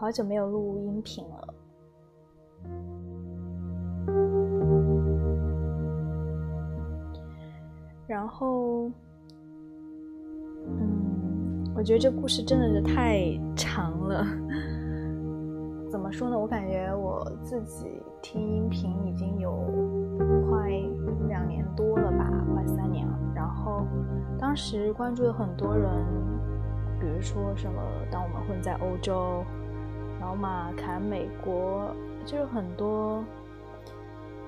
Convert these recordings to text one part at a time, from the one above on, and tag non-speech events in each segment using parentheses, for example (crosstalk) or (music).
好久没有录音频了。然后，嗯，我觉得这故事真的是太长了。怎么说呢？我感觉我自己听音频已经有快两年多了吧，快三年了。然后当时关注了很多人，比如说什么，当我们混在欧洲，老马侃美国，就是很多。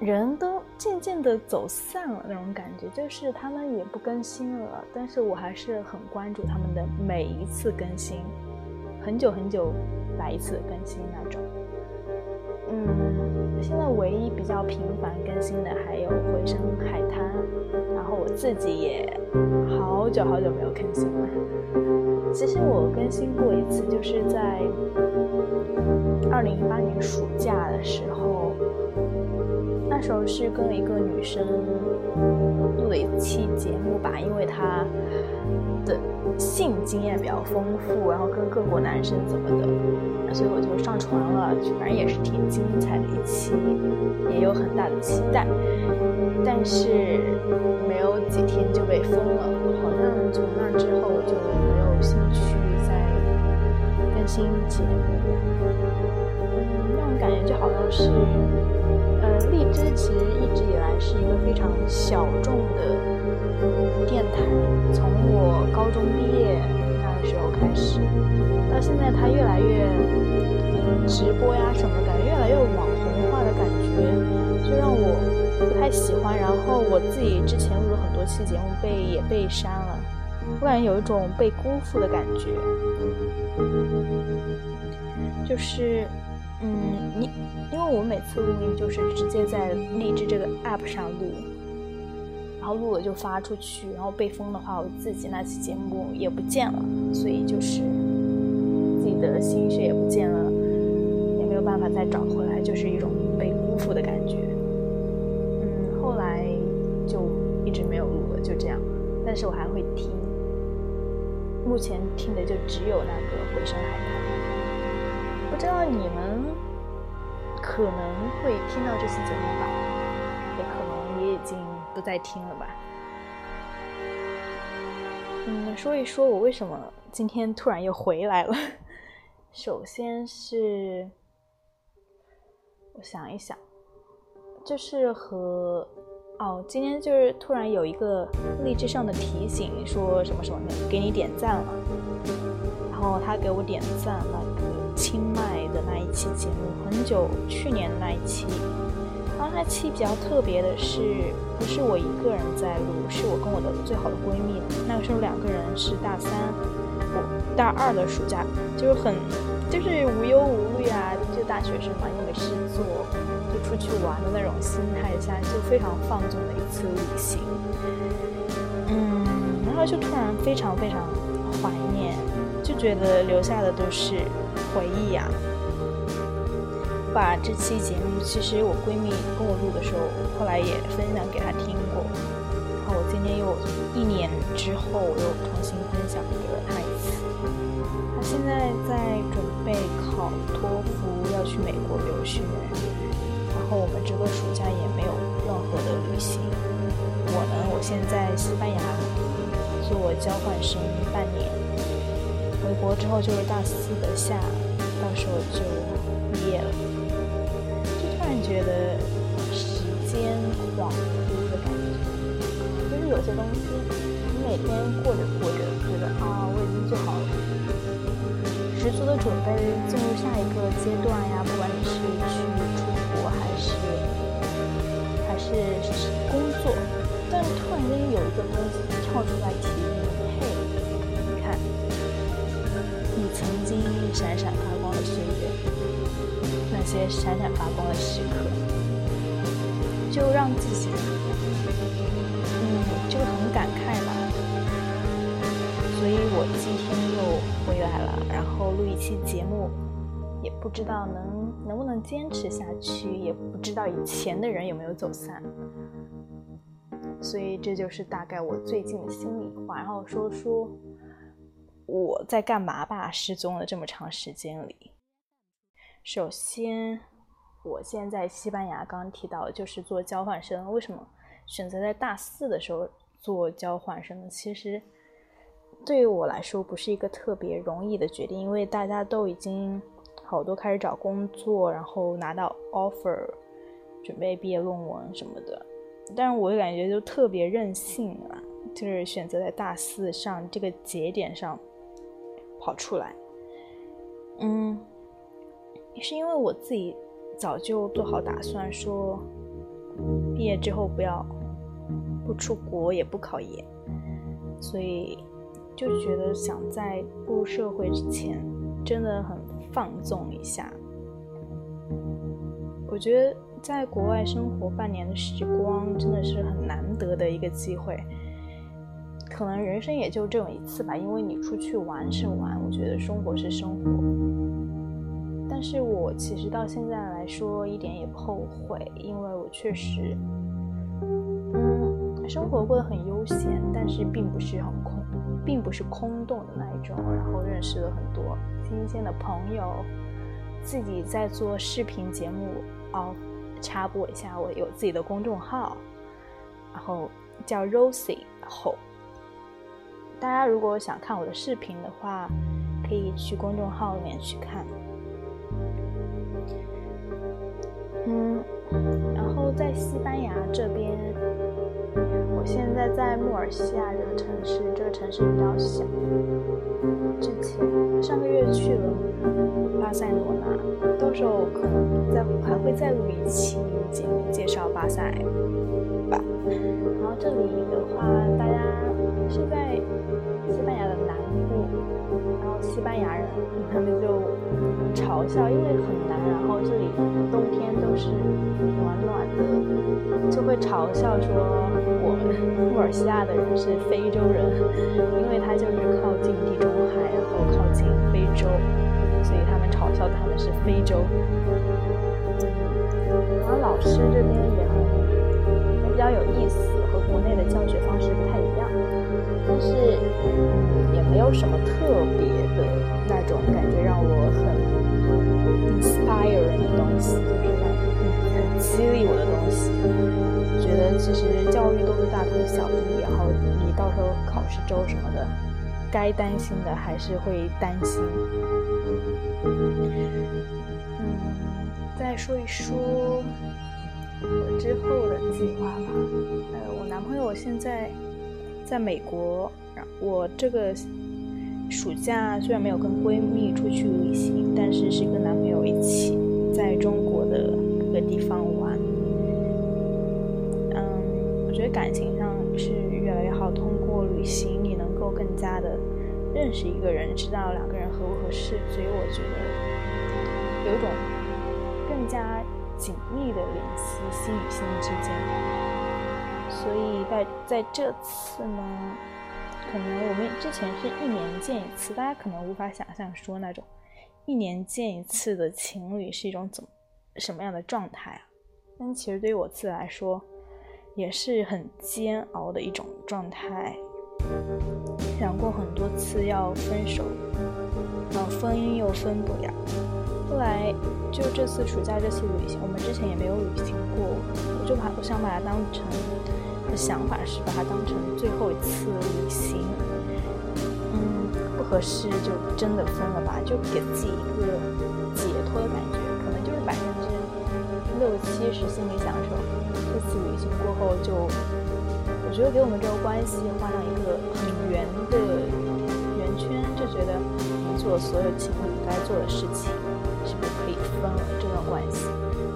人都渐渐的走散了，那种感觉就是他们也不更新了，但是我还是很关注他们的每一次更新，很久很久来一次更新那种。嗯，现在唯一比较频繁更新的还有回声海滩，然后我自己也好久好久没有更新了。其实我更新过一次，就是在二零一八年暑假的时候。那时候是跟一个女生录了一期节目吧，因为她的性经验比较丰富，然后跟各国男生怎么的，所以我就上传了，反正也是挺精彩的一期，也有很大的期待。但是没有几天就被封了，好像从那之后就没有兴趣再更新节目，那种感觉就好像是。呃荔枝其实一直以来是一个非常小众的电台，从我高中毕业那个时候开始，到现在它越来越直播呀什么，感觉越来越网红化的感觉，就让我不太喜欢。然后我自己之前录了很多期节目，被也被删了，我感觉有一种被辜负的感觉，就是。嗯，你因为我每次录音就是直接在荔枝这个 app 上录，然后录了就发出去，然后被封的话，我自己那期节目也不见了，所以就是自己的心血也不见了，也没有办法再找回来，就是一种被辜负的感觉。嗯，后来就一直没有录了，就这样。但是我还会听，目前听的就只有那个《回声海滩》。不知道你们可能会听到这期节目吧，也可能也已经不再听了吧。嗯，说一说我为什么今天突然又回来了。(laughs) 首先是我想一想，就是和哦，今天就是突然有一个荔枝上的提醒，说什么什么的给你点赞了，然后他给我点赞了。期节目，很久去年那一期，然后那期比较特别的是，不是我一个人在录，是我跟我的最好的闺蜜，那个时候两个人是大三，我大二的暑假，就是很就是无忧无虑啊，就大学生嘛，又没事做，就出去玩的那种心态下，就非常放纵的一次旅行，嗯，然后就突然非常非常怀念，就觉得留下的都是。回忆呀，把这期节目，其实我闺蜜跟我录的时候，后来也分享给她听过。然后我今天又一年之后我又重新分享给了她一次。她现在在准备考托福，要去美国留学。然后我们这个暑假也没有任何的旅行。我呢，我现在西班牙做交换生半年，回国之后就是大四的夏。到时候就毕业了，觉得时间恍惚的感觉，就是有些东西，你每天过着过着，觉得啊，我已经做好了十足的准备进入下一个阶段呀，不管你是去出国还是还是工作，但是突然间有一个东西跳出来提醒你，嘿，你看，你曾经闪闪。些闪闪发光的时刻，就让自己，嗯，就很感慨吧。所以我今天又回来了，然后录一期节目，也不知道能能不能坚持下去，也不知道以前的人有没有走散。所以这就是大概我最近的心里话，然后说说我在干嘛吧，失踪了这么长时间里。首先，我现在西班牙刚提到就是做交换生，为什么选择在大四的时候做交换生呢？其实对于我来说不是一个特别容易的决定，因为大家都已经好多开始找工作，然后拿到 offer，准备毕业论文什么的。但是我就感觉就特别任性啊，就是选择在大四上这个节点上跑出来。嗯，是因为我自己早就做好打算，说毕业之后不要不出国也不考研，所以就觉得想在步入社会之前真的很放纵一下。我觉得。在国外生活半年的时光真的是很难得的一个机会，可能人生也就这么一次吧。因为你出去玩是玩，我觉得生活是生活。但是我其实到现在来说一点也不后悔，因为我确实，嗯，生活过得很悠闲，但是并不是很空，并不是空洞的那一种。然后认识了很多新鲜的朋友，自己在做视频节目哦。插播一下，我有自己的公众号，然后叫 Rosie 后。大家如果想看我的视频的话，可以去公众号里面去看。嗯，然后在西班牙这边，我现在在穆尔西亚这个城市，这个城市比较小。之前上个月去了巴塞罗那，到时候可能再还会再录一期节目介绍巴塞吧。然后这里的话，大家是在，然后西班牙人他们就嘲笑，因为很难，然后这里冬天都是暖暖的，就会嘲笑说我们 (laughs) 穆尔西亚的人是非洲人，因为他就是靠近地中海。然后靠近非洲，所以他们嘲笑他们是非洲。然后老师这边也很也比较有意思，有什么特别的那种感觉让我很 inspire 的东西，就是很很激励我的东西。觉得其实教育都是大同小异，然后你到时候考试周什么的。该担心的还是会担心。嗯，再说一说我之后的计划吧。呃，我男朋友现在在美国，我这个暑假虽然没有跟闺蜜出去旅行，但是是跟男朋友一起在中国的各个地方玩。嗯，我觉得感情上是越来越好，通过旅行你能够更加的。认识一个人，知道两个人合不合适，所以我觉得有一种更加紧密的联系，心与心之间。所以在在这次呢，可能我们之前是一年见一次，大家可能无法想象说那种一年见一次的情侣是一种怎么什么样的状态啊？但其实对于我自己来说，也是很煎熬的一种状态。想过很多次要分手，然后分又分不了。后来就这次暑假这次旅行，我们之前也没有旅行过，我就把我想把它当成的想法是把它当成最后一次旅行。嗯，不合适就真的分了吧，就给自己一个解脱的感觉，可能就是百分之六七十心理享受。这次旅行过后就。我觉得给我们这个关系画上一个很圆的圆圈，就觉得我们做所有情侣该做的事情，是不是可以分了这段关系？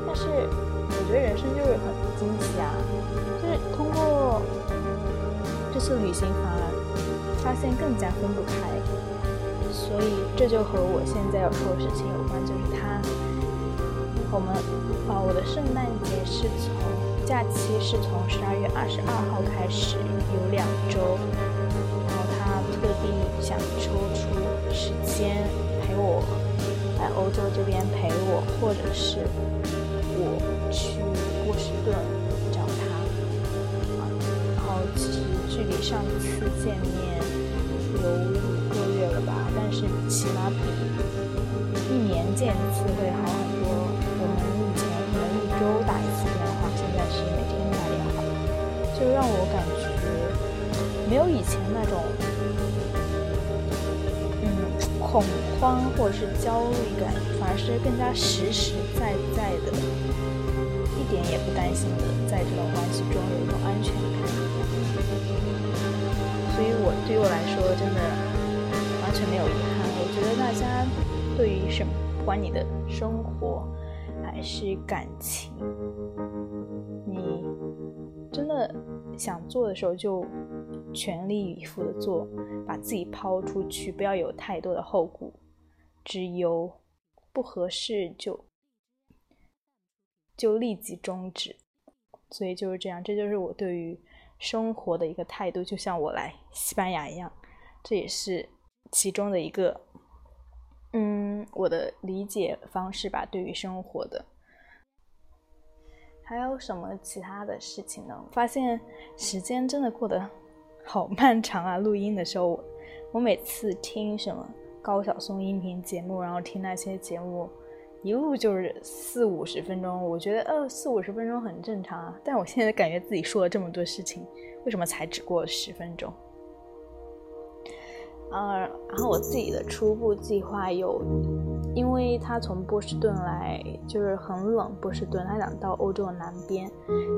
但是我觉得人生就是很惊喜啊，就是通过这次旅行反而发现更加分不开，所以这就和我现在要说的事情有关，就是他，我们啊，我的圣诞节是从。假期是从十二月二十二号开始，有两周。然后他特地想抽出时间陪我来欧洲这边陪我，或者是顿找他。然后其实距离上一次见面有五个月了吧，但是起码比一年。见一次会好很多。我们以前可能一周打一次电话，现在是每天打电话，就让我感觉没有以前那种嗯恐慌或者是焦虑感，反而是更加实实在在的，一点也不担心的，在这种关系中有一种安全感。所以我对于我来说，真的完全没有遗憾。我觉得大家对于什么，不管你的生活还是感情，你真的想做的时候就全力以赴的做，把自己抛出去，不要有太多的后顾之忧，不合适就就立即终止。所以就是这样，这就是我对于生活的一个态度，就像我来西班牙一样，这也是其中的一个。嗯，我的理解方式吧，对于生活的，还有什么其他的事情呢？发现时间真的过得好漫长啊！录音的时候，我每次听什么高晓松音频节目，然后听那些节目，一路就是四五十分钟。我觉得呃，四五十分钟很正常啊，但我现在感觉自己说了这么多事情，为什么才只过十分钟？呃，然后我自己的初步计划有，因为他从波士顿来，就是很冷，波士顿他想到欧洲的南边，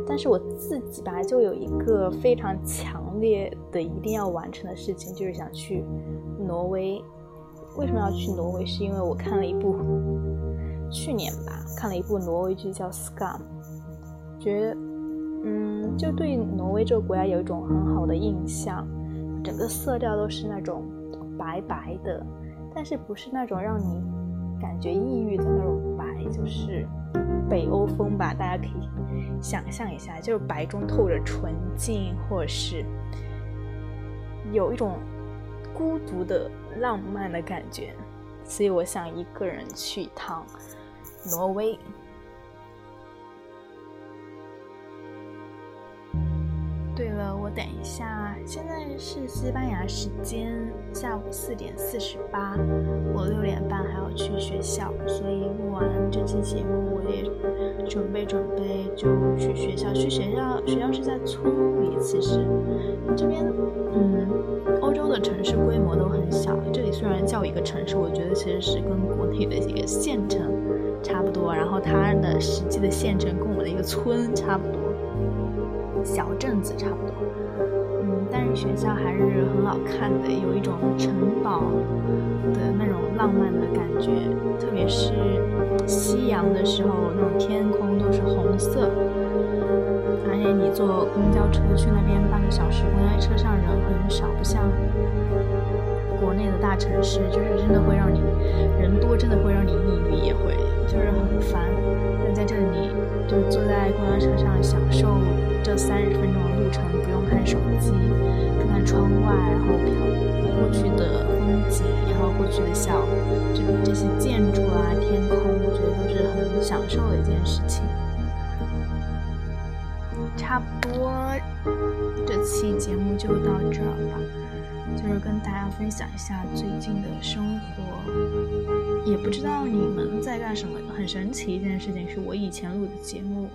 但是我自己吧就有一个非常强烈的一定要完成的事情，就是想去挪威。为什么要去挪威？是因为我看了一部去年吧看了一部挪威剧叫《Scum》，觉得嗯就对挪威这个国家有一种很好的印象，整个色调都是那种。白白的，但是不是那种让你感觉抑郁的那种白，就是北欧风吧。大家可以想象一下，就是白中透着纯净，或者是有一种孤独的浪漫的感觉。所以我想一个人去一趟挪威。对了，我等一下，现在是西班牙时间下午四点四十八，我六点半还要去学校，所以录完这期节目，我也准备准备就去学校。去学校，学校是在村里，其实这边，嗯，欧洲的城市规模都很小，这里虽然叫一个城市，我觉得其实是跟国内的一个县城差不多，然后它的实际的县城跟我的一个村差不多。小镇子差不多，嗯，但是学校还是很好看的，有一种城堡的那种浪漫的感觉，特别是夕阳的时候，那种天空都是红色，而且你坐公交车去那边半个小时，公交车上人很少，不像国内的大城市，就是真的会让你人多，真的会让你抑郁，也会就是很烦。但在这里，你就坐在公交车上享受。这三十分钟的路程不用看手机，看看窗外，然后飘过去的风景，然后过去的笑，这这些建筑啊，天空，我觉得都是很享受的一件事情。差不多，这期节目就到这儿吧，就是跟大家分享一下最近的生活，也不知道你们在干什么。很神奇一件事情是我以前录的节目。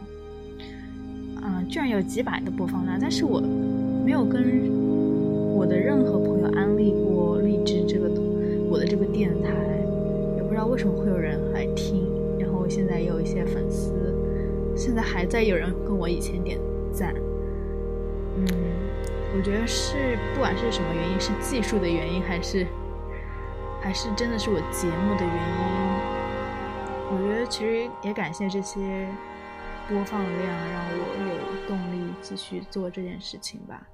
啊，居然有几百的播放量，但是我没有跟我的任何朋友安利过荔枝这个我的这个电台，也不知道为什么会有人来听。然后现在也有一些粉丝，现在还在有人跟我以前点赞。嗯，我觉得是不管是什么原因，是技术的原因，还是还是真的是我节目的原因。我觉得其实也感谢这些。播放量让我有动力继续做这件事情吧，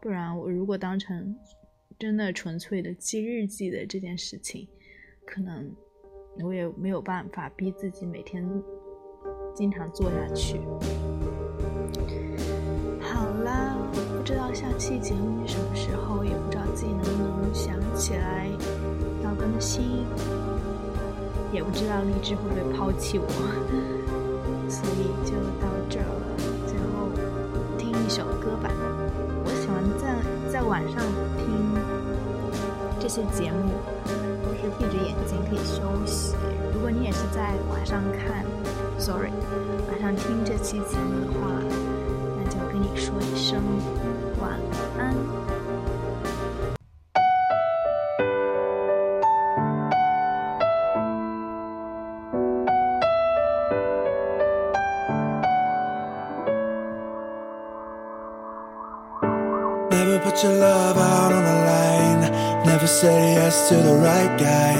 不然我如果当成真的纯粹的记日记的这件事情，可能我也没有办法逼自己每天经常做下去。好啦，不知道下期节目是什么时候，也不知道自己能不能想起来心，也不知道荔枝会不会抛弃我。所以就到这儿了，最后听一首歌吧。我喜欢在在晚上听这些节目，都是闭着眼睛可以休息。如果你也是在晚上看，sorry，晚上听这期节目的话，那就跟你说一声晚安。Never put your love out on the line. Never said yes to the right guy.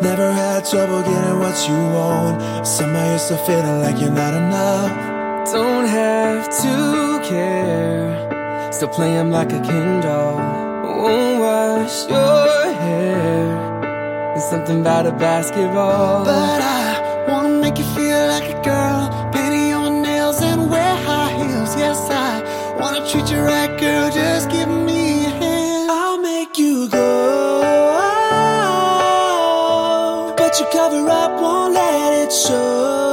Never had trouble getting what you want. Somehow you're still feeling like you're not enough. Don't have to care. Still play him like a Ken doll. Won't wash your hair. There's something about a basketball. But I wanna make you feel like a girl. Painting your nails and wear high heels. Yes, I wanna treat you right, girl. Just show.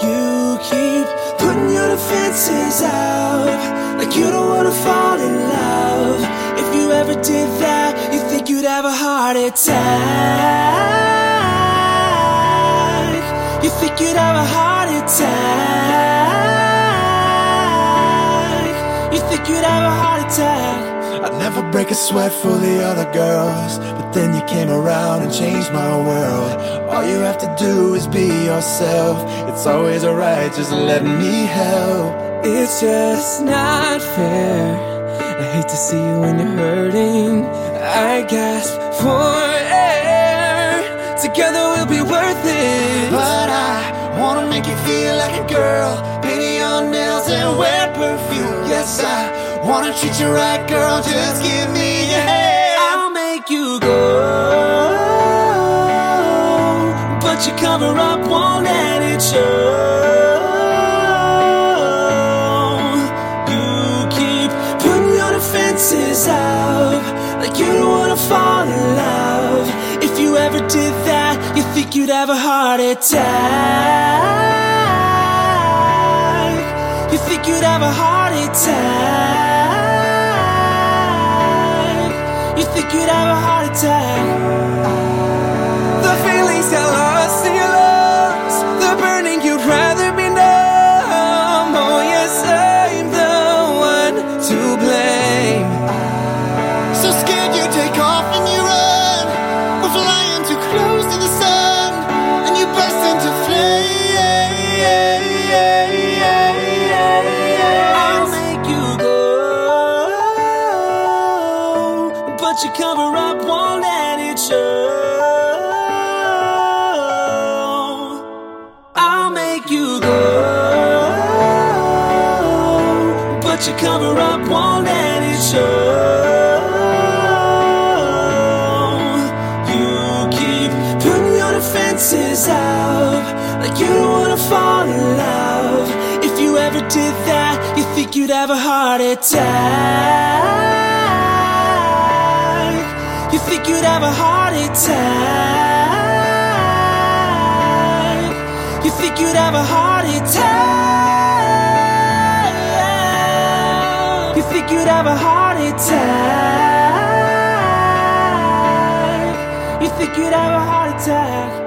You keep putting your defenses out. Like you don't wanna fall in love. If you ever did that, you think you'd have a heart attack. You think you'd have a heart attack. You think you'd have a heart attack. I'd never break a sweat for the other girls. But then you came around and changed my world. All you have to do is be yourself. It's always alright, just let me help. It's just not fair. I hate to see you when you're hurting. I gasp for air. Together we'll be worth it. But I wanna make you feel like a girl. Painting your nails and wear perfume. Yes, I wanna treat you right, girl. Just give me your hand. I'll make you go. But you cover up, won't let it show. You keep putting your defenses up. Like you don't wanna fall in love. If you ever did that, you think you'd have a heart attack. You think you'd have a heart attack. Think you'd have a heart attack. The feelings get lost that, you think you'd have a heart attack. You think you'd have a heart attack. You think you'd have a heart attack. You think you'd have a heart attack. You think you'd have a heart attack.